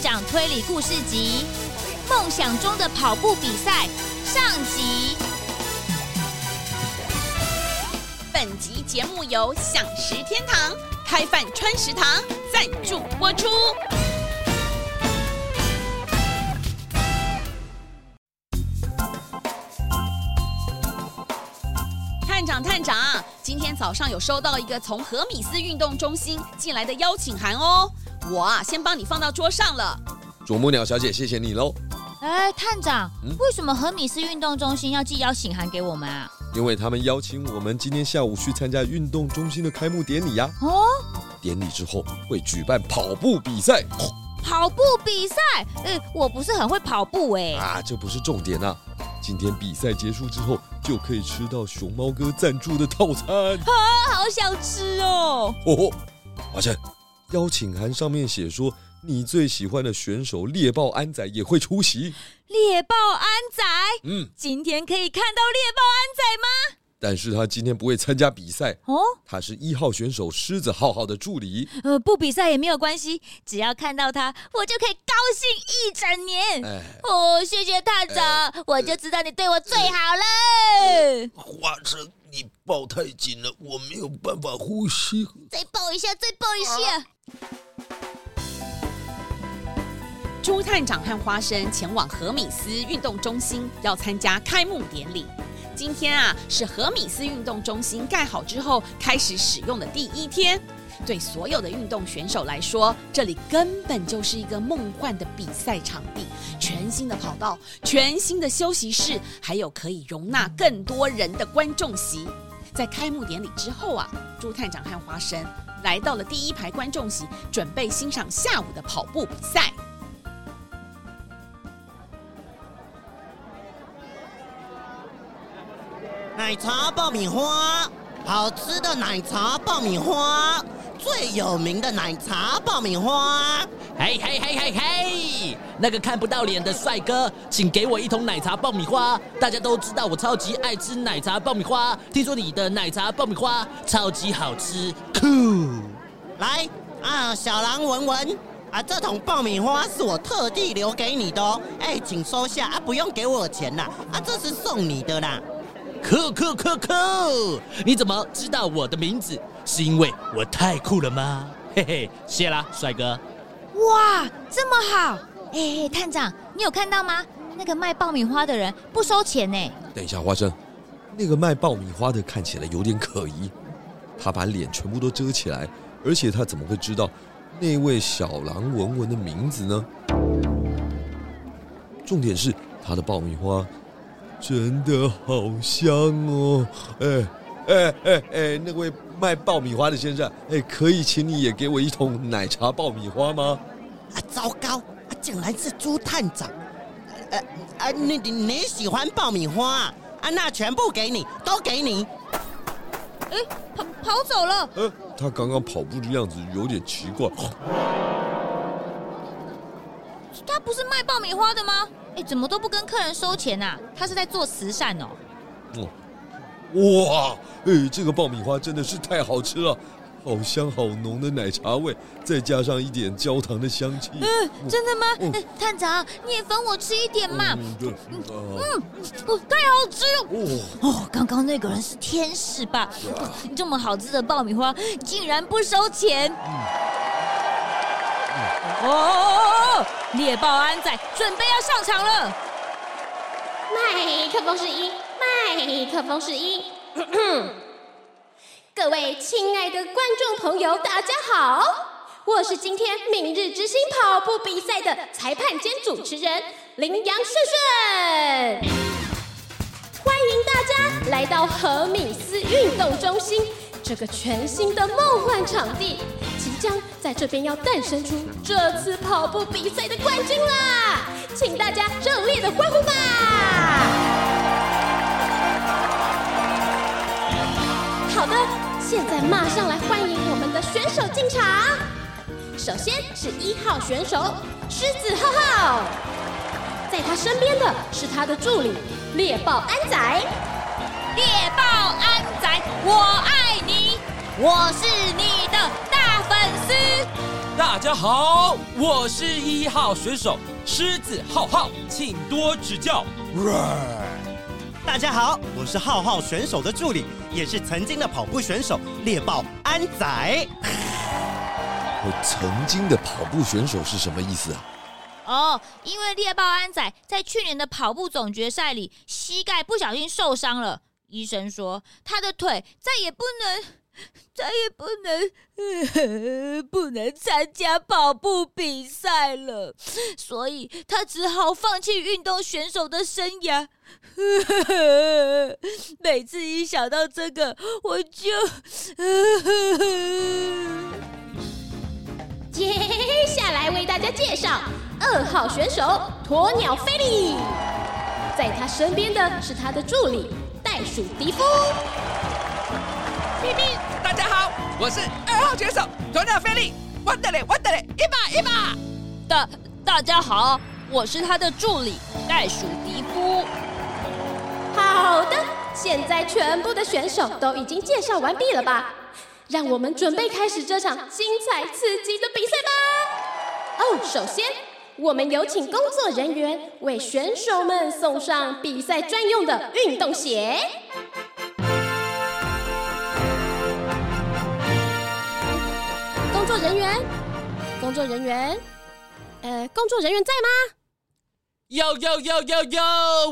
探长推理故事集《梦想中的跑步比赛》上集。本集节目由享食天堂、开饭川食堂赞助播出。探长，探长，今天早上有收到一个从何米斯运动中心寄来的邀请函哦，我啊先帮你放到桌上了。啄木鸟小姐，谢谢你喽。哎，探长，嗯、为什么和米斯运动中心要寄邀请函给我们啊？因为他们邀请我们今天下午去参加运动中心的开幕典礼呀。哦，典礼之后会举办跑步比赛。跑步比赛？哎，我不是很会跑步哎。啊，这不是重点啊。今天比赛结束之后，就可以吃到熊猫哥赞助的套餐。啊，好想吃哦！哦，华晨，邀请函上面写说，你最喜欢的选手猎豹安仔也会出席。猎豹安仔，嗯，今天可以看到猎豹安仔吗？但是他今天不会参加比赛哦，他是一号选手狮子浩浩的助理。呃，不比赛也没有关系，只要看到他，我就可以高兴一整年。哎、哦，谢谢探长，哎、我就知道你对我最好了。华晨，你抱太紧了，我没有办法呼吸。再抱一下，再抱一下。朱探长和花生前往荷米斯运动中心，要参加开幕典礼。今天啊，是荷米斯运动中心盖好之后开始使用的第一天。对所有的运动选手来说，这里根本就是一个梦幻的比赛场地。全新的跑道、全新的休息室，还有可以容纳更多人的观众席。在开幕典礼之后啊，朱探长和花生来到了第一排观众席，准备欣赏下午的跑步比赛。奶茶爆米花，好吃的奶茶爆米花，最有名的奶茶爆米花。嘿嘿嘿嘿嘿，那个看不到脸的帅哥，请给我一桶奶茶爆米花。大家都知道我超级爱吃奶茶爆米花，听说你的奶茶爆米花超级好吃，酷。来啊，小狼文文啊，这桶爆米花是我特地留给你的哦。哎，请收下啊，不用给我钱啦，啊，这是送你的啦。酷酷酷酷！你怎么知道我的名字？是因为我太酷了吗？嘿嘿，谢啦，帅哥。哇，这么好！哎，探长，你有看到吗？那个卖爆米花的人不收钱呢。等一下，花生，那个卖爆米花的看起来有点可疑，他把脸全部都遮起来，而且他怎么会知道那位小狼文文的名字呢？重点是他的爆米花。真的好香哦！哎哎哎哎，那位卖爆米花的先生，哎，可以请你也给我一桶奶茶爆米花吗？啊，糟糕！啊，竟然是朱探长！呃啊，你你你喜欢爆米花啊？那全部给你，都给你。哎，跑跑走了。呃，他刚刚跑步的样子有点奇怪。他不是卖爆米花的吗？哎，怎么都不跟客人收钱啊？他是在做慈善哦。哦，哇，哎，这个爆米花真的是太好吃了，好香好浓的奶茶味，再加上一点焦糖的香气。嗯，真的吗？哎，探长，你也分我吃一点嘛。嗯，对，嗯，哦，太好吃了。哦，刚刚那个人是天使吧？这么好吃的爆米花，竟然不收钱。哦，猎豹安仔准备要上场了。麦克风试音，麦克风试音。各位亲爱的观众朋友，大家好，我是今天明日之星跑步比赛的裁判兼主持人林阳顺顺。欢迎大家来到何米斯运动中心，这个全新的梦幻场地。即将在这边要诞生出这次跑步比赛的冠军啦！请大家热烈的欢呼吧！的，现在马上来欢迎我们的选手进场。首先是一号选手狮子浩浩，在他身边的是他的助理猎豹安仔。猎豹安仔，我爱你，我是你的大粉丝大家好，我是一号选手狮子浩浩，请多指教。大家好，我是浩浩选手的助理，也是曾经的跑步选手猎豹安仔。我曾经的跑步选手是什么意思啊？哦，因为猎豹安仔在去年的跑步总决赛里膝盖不小心受伤了，医生说他的腿再也不能，再也不能，呃，不能参加跑步比赛了，所以他只好放弃运动选手的生涯。每次一想到这个，我就。接下来为大家介绍。二号选手鸵鸟菲利，在他身边的是他的助理袋鼠迪夫。大家好，我是二号选手鸵鸟菲力，我的嘞，我的嘞，一把一把。大大家好，我是他的助理袋鼠迪夫。好的，现在全部的选手都已经介绍完毕了吧？让我们准备开始这场精彩刺激的比赛吧。哦，首先。我们有请工作人员为选手们送上比赛专用的运动鞋。工作人员，工作人员，呃，工作人员在吗？有有有有有，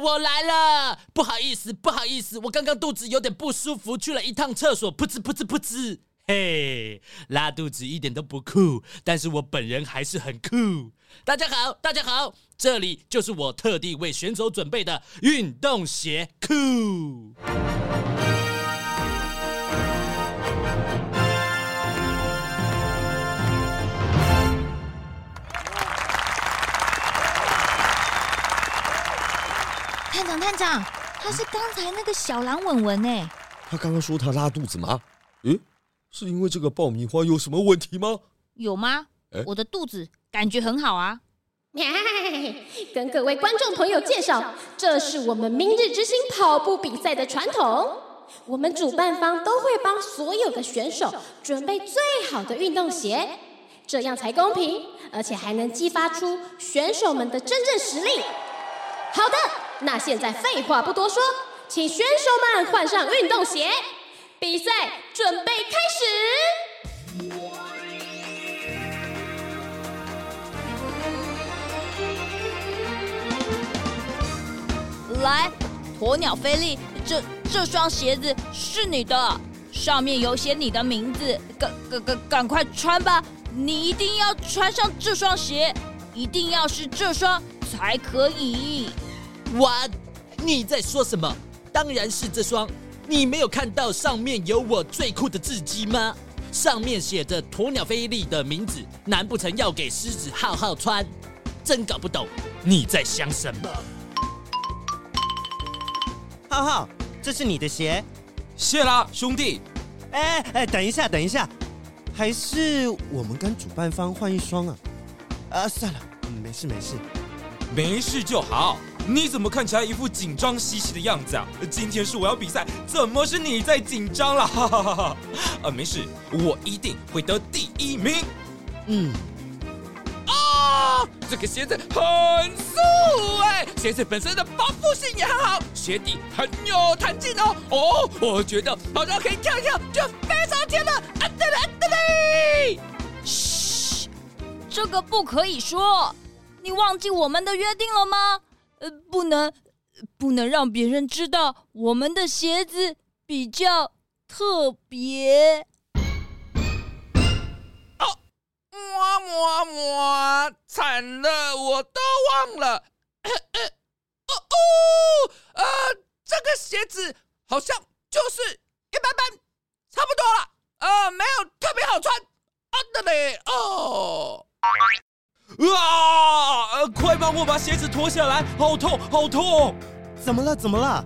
我来了。不好意思，不好意思，我刚刚肚子有点不舒服，去了一趟厕所，噗呲噗呲噗呲。嘿，拉肚子一点都不酷，但是我本人还是很酷。大家好，大家好，这里就是我特地为选手准备的运动鞋，酷。探长，探长，他是刚才那个小狼文文呢？他刚刚说他拉肚子吗？诶，是因为这个爆米花有什么问题吗？有吗？我的肚子感觉很好啊！跟各位观众朋友介绍，这是我们明日之星跑步比赛的传统。我们主办方都会帮所有的选手准备最好的运动鞋，这样才公平，而且还能激发出选手们的真正实力。好的，那现在废话不多说，请选手们换上运动鞋，比赛准备开始。来，鸵鸟菲力，这这双鞋子是你的，上面有写你的名字，赶赶赶赶快穿吧！你一定要穿上这双鞋，一定要是这双才可以。哇，你在说什么？当然是这双！你没有看到上面有我最酷的字迹吗？上面写着鸵鸟菲力的名字，难不成要给狮子浩浩穿？真搞不懂你在想什么。浩浩，这是你的鞋，谢啦，兄弟。哎哎，等一下，等一下，还是我们跟主办方换一双啊？啊，算了，没事没事，没事就好。你怎么看起来一副紧张兮兮的样子啊？今天是我要比赛，怎么是你在紧张了？哈哈哈哈！啊，没事，我一定会得第一名。嗯。啊，这个鞋子很素哎，鞋子本身的保护性也很好，鞋底很有弹性哦。哦，我觉得好像可以跳一跳，就飞上天了。啊对了，啊对嘞！嘘，这个不可以说。你忘记我们的约定了吗？呃，不能，不能让别人知道我们的鞋子比较特别。哦么么么，惨了，我都忘了。呃呃哦哦，呃，这个鞋子好像就是一般般，差不多了。呃，没有特别好穿。啊的嘞，哦。啊！快帮我把鞋子脱下来，好痛，好痛！怎么了？怎么了？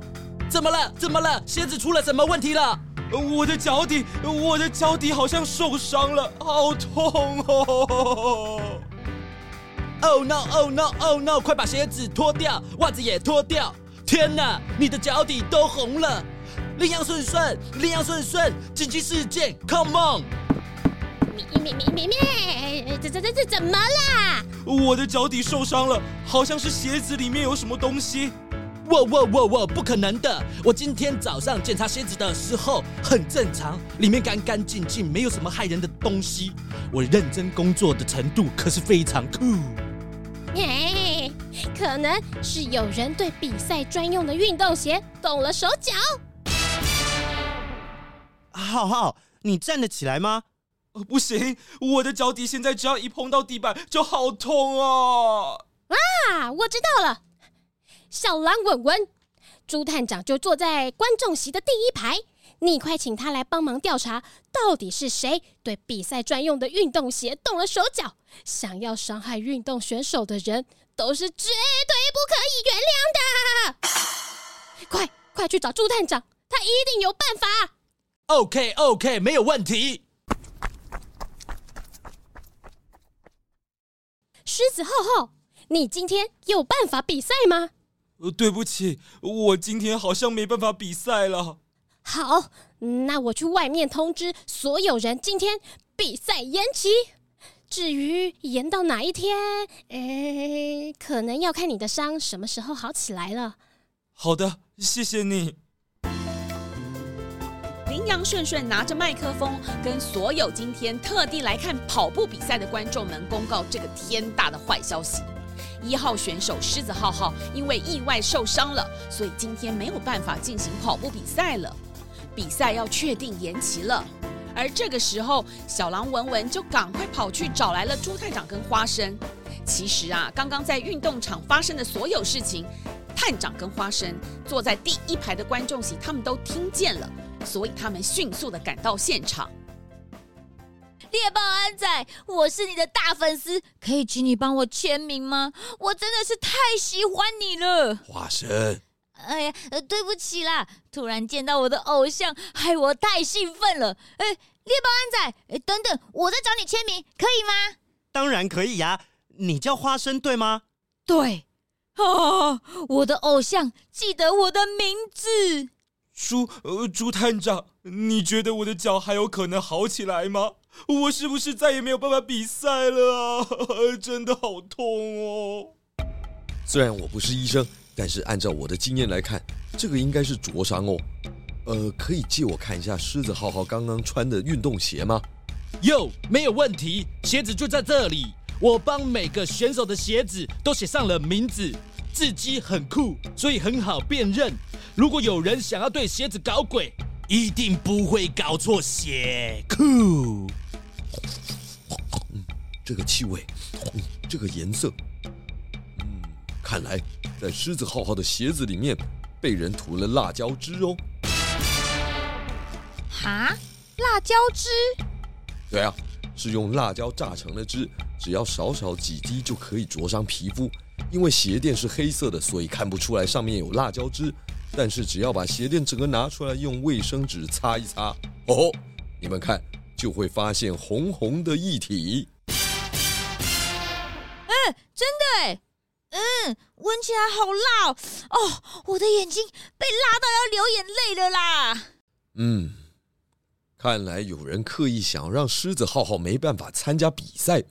怎么了？怎么了？鞋子出了什么问题了？我的脚底，我的脚底好像受伤了，好痛哦！Oh no! Oh no! Oh no! 快把鞋子脱掉，袜子也脱掉！天哪，你的脚底都红了！羚羊顺顺，羚羊顺顺，紧急事件，Come on！咪咪咪咪，这这这这怎么啦？我的脚底受伤了，好像是鞋子里面有什么东西。哇哇哇哇！不可能的！我今天早上检查鞋子的时候很正常，里面干干净净，没有什么害人的东西。我认真工作的程度可是非常酷。嘿，可能是有人对比赛专用的运动鞋动了手脚。浩浩，你站得起来吗？呃，不行，我的脚底现在只要一碰到地板就好痛哦。啊，我知道了。小狼稳稳，朱探长就坐在观众席的第一排，你快请他来帮忙调查，到底是谁对比赛专用的运动鞋动了手脚？想要伤害运动选手的人，都是绝对不可以原谅的！快快去找朱探长，他一定有办法。OK OK，没有问题。狮子浩浩，你今天有办法比赛吗？呃，对不起，我今天好像没办法比赛了。好，那我去外面通知所有人，今天比赛延期。至于延到哪一天，诶，可能要看你的伤什么时候好起来了。好的，谢谢你。杨顺顺拿着麦克风，跟所有今天特地来看跑步比赛的观众们公告这个天大的坏消息。一号选手狮子浩浩因为意外受伤了，所以今天没有办法进行跑步比赛了。比赛要确定延期了。而这个时候，小狼文文就赶快跑去找来了朱探长跟花生。其实啊，刚刚在运动场发生的所有事情，探长跟花生坐在第一排的观众席，他们都听见了，所以他们迅速的赶到现场。猎豹安仔，我是你的大粉丝，可以请你帮我签名吗？我真的是太喜欢你了。花生，哎呀，对不起啦，突然见到我的偶像，害我太兴奋了。哎，猎豹安仔，哎，等等，我在找你签名，可以吗？当然可以呀，你叫花生对吗？对，啊，我的偶像记得我的名字。猪，呃，猪探长，你觉得我的脚还有可能好起来吗？我是不是再也没有办法比赛了啊？真的好痛哦！虽然我不是医生，但是按照我的经验来看，这个应该是灼伤哦。呃，可以借我看一下狮子浩浩刚刚穿的运动鞋吗？哟，没有问题，鞋子就在这里。我帮每个选手的鞋子都写上了名字，字迹很酷，所以很好辨认。如果有人想要对鞋子搞鬼，一定不会搞错鞋。酷，嗯，这个气味，嗯，这个颜色，嗯，看来在狮子浩浩的鞋子里面被人涂了辣椒汁哦。哈，辣椒汁？对啊，是用辣椒榨成的汁，只要少少几滴就可以灼伤皮肤。因为鞋垫是黑色的，所以看不出来上面有辣椒汁。但是只要把鞋垫整个拿出来，用卫生纸擦一擦，哦，你们看就会发现红红的液体。嗯，真的哎，嗯，闻起来好辣哦，哦，我的眼睛被辣到要流眼泪了啦。嗯，看来有人刻意想让狮子浩浩没办法参加比赛。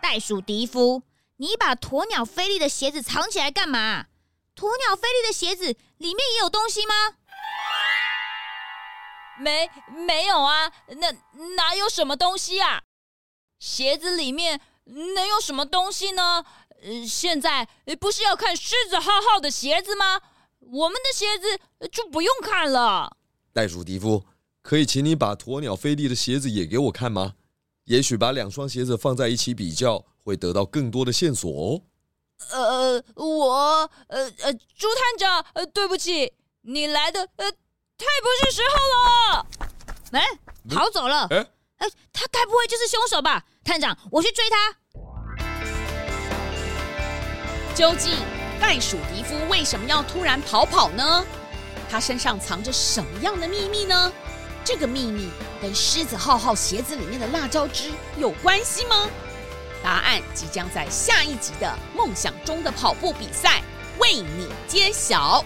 袋鼠迪夫。你把鸵鸟菲利的鞋子藏起来干嘛？鸵鸟菲利的鞋子里面也有东西吗？没，没有啊，那哪有什么东西啊？鞋子里面能有什么东西呢？呃，现在不是要看狮子浩浩的鞋子吗？我们的鞋子就不用看了。袋鼠迪夫，可以请你把鸵鸟菲利的鞋子也给我看吗？也许把两双鞋子放在一起比较。会得到更多的线索哦。呃，我，呃呃，朱探长，呃，对不起，你来的呃太不是时候了。哎，跑走了。哎，哎，他该不会就是凶手吧？探长，我去追他。究竟袋鼠迪夫为什么要突然逃跑呢？他身上藏着什么样的秘密呢？这个秘密跟狮子浩浩鞋子里面的辣椒汁有关系吗？答案即将在下一集的《梦想中的跑步比赛》为你揭晓。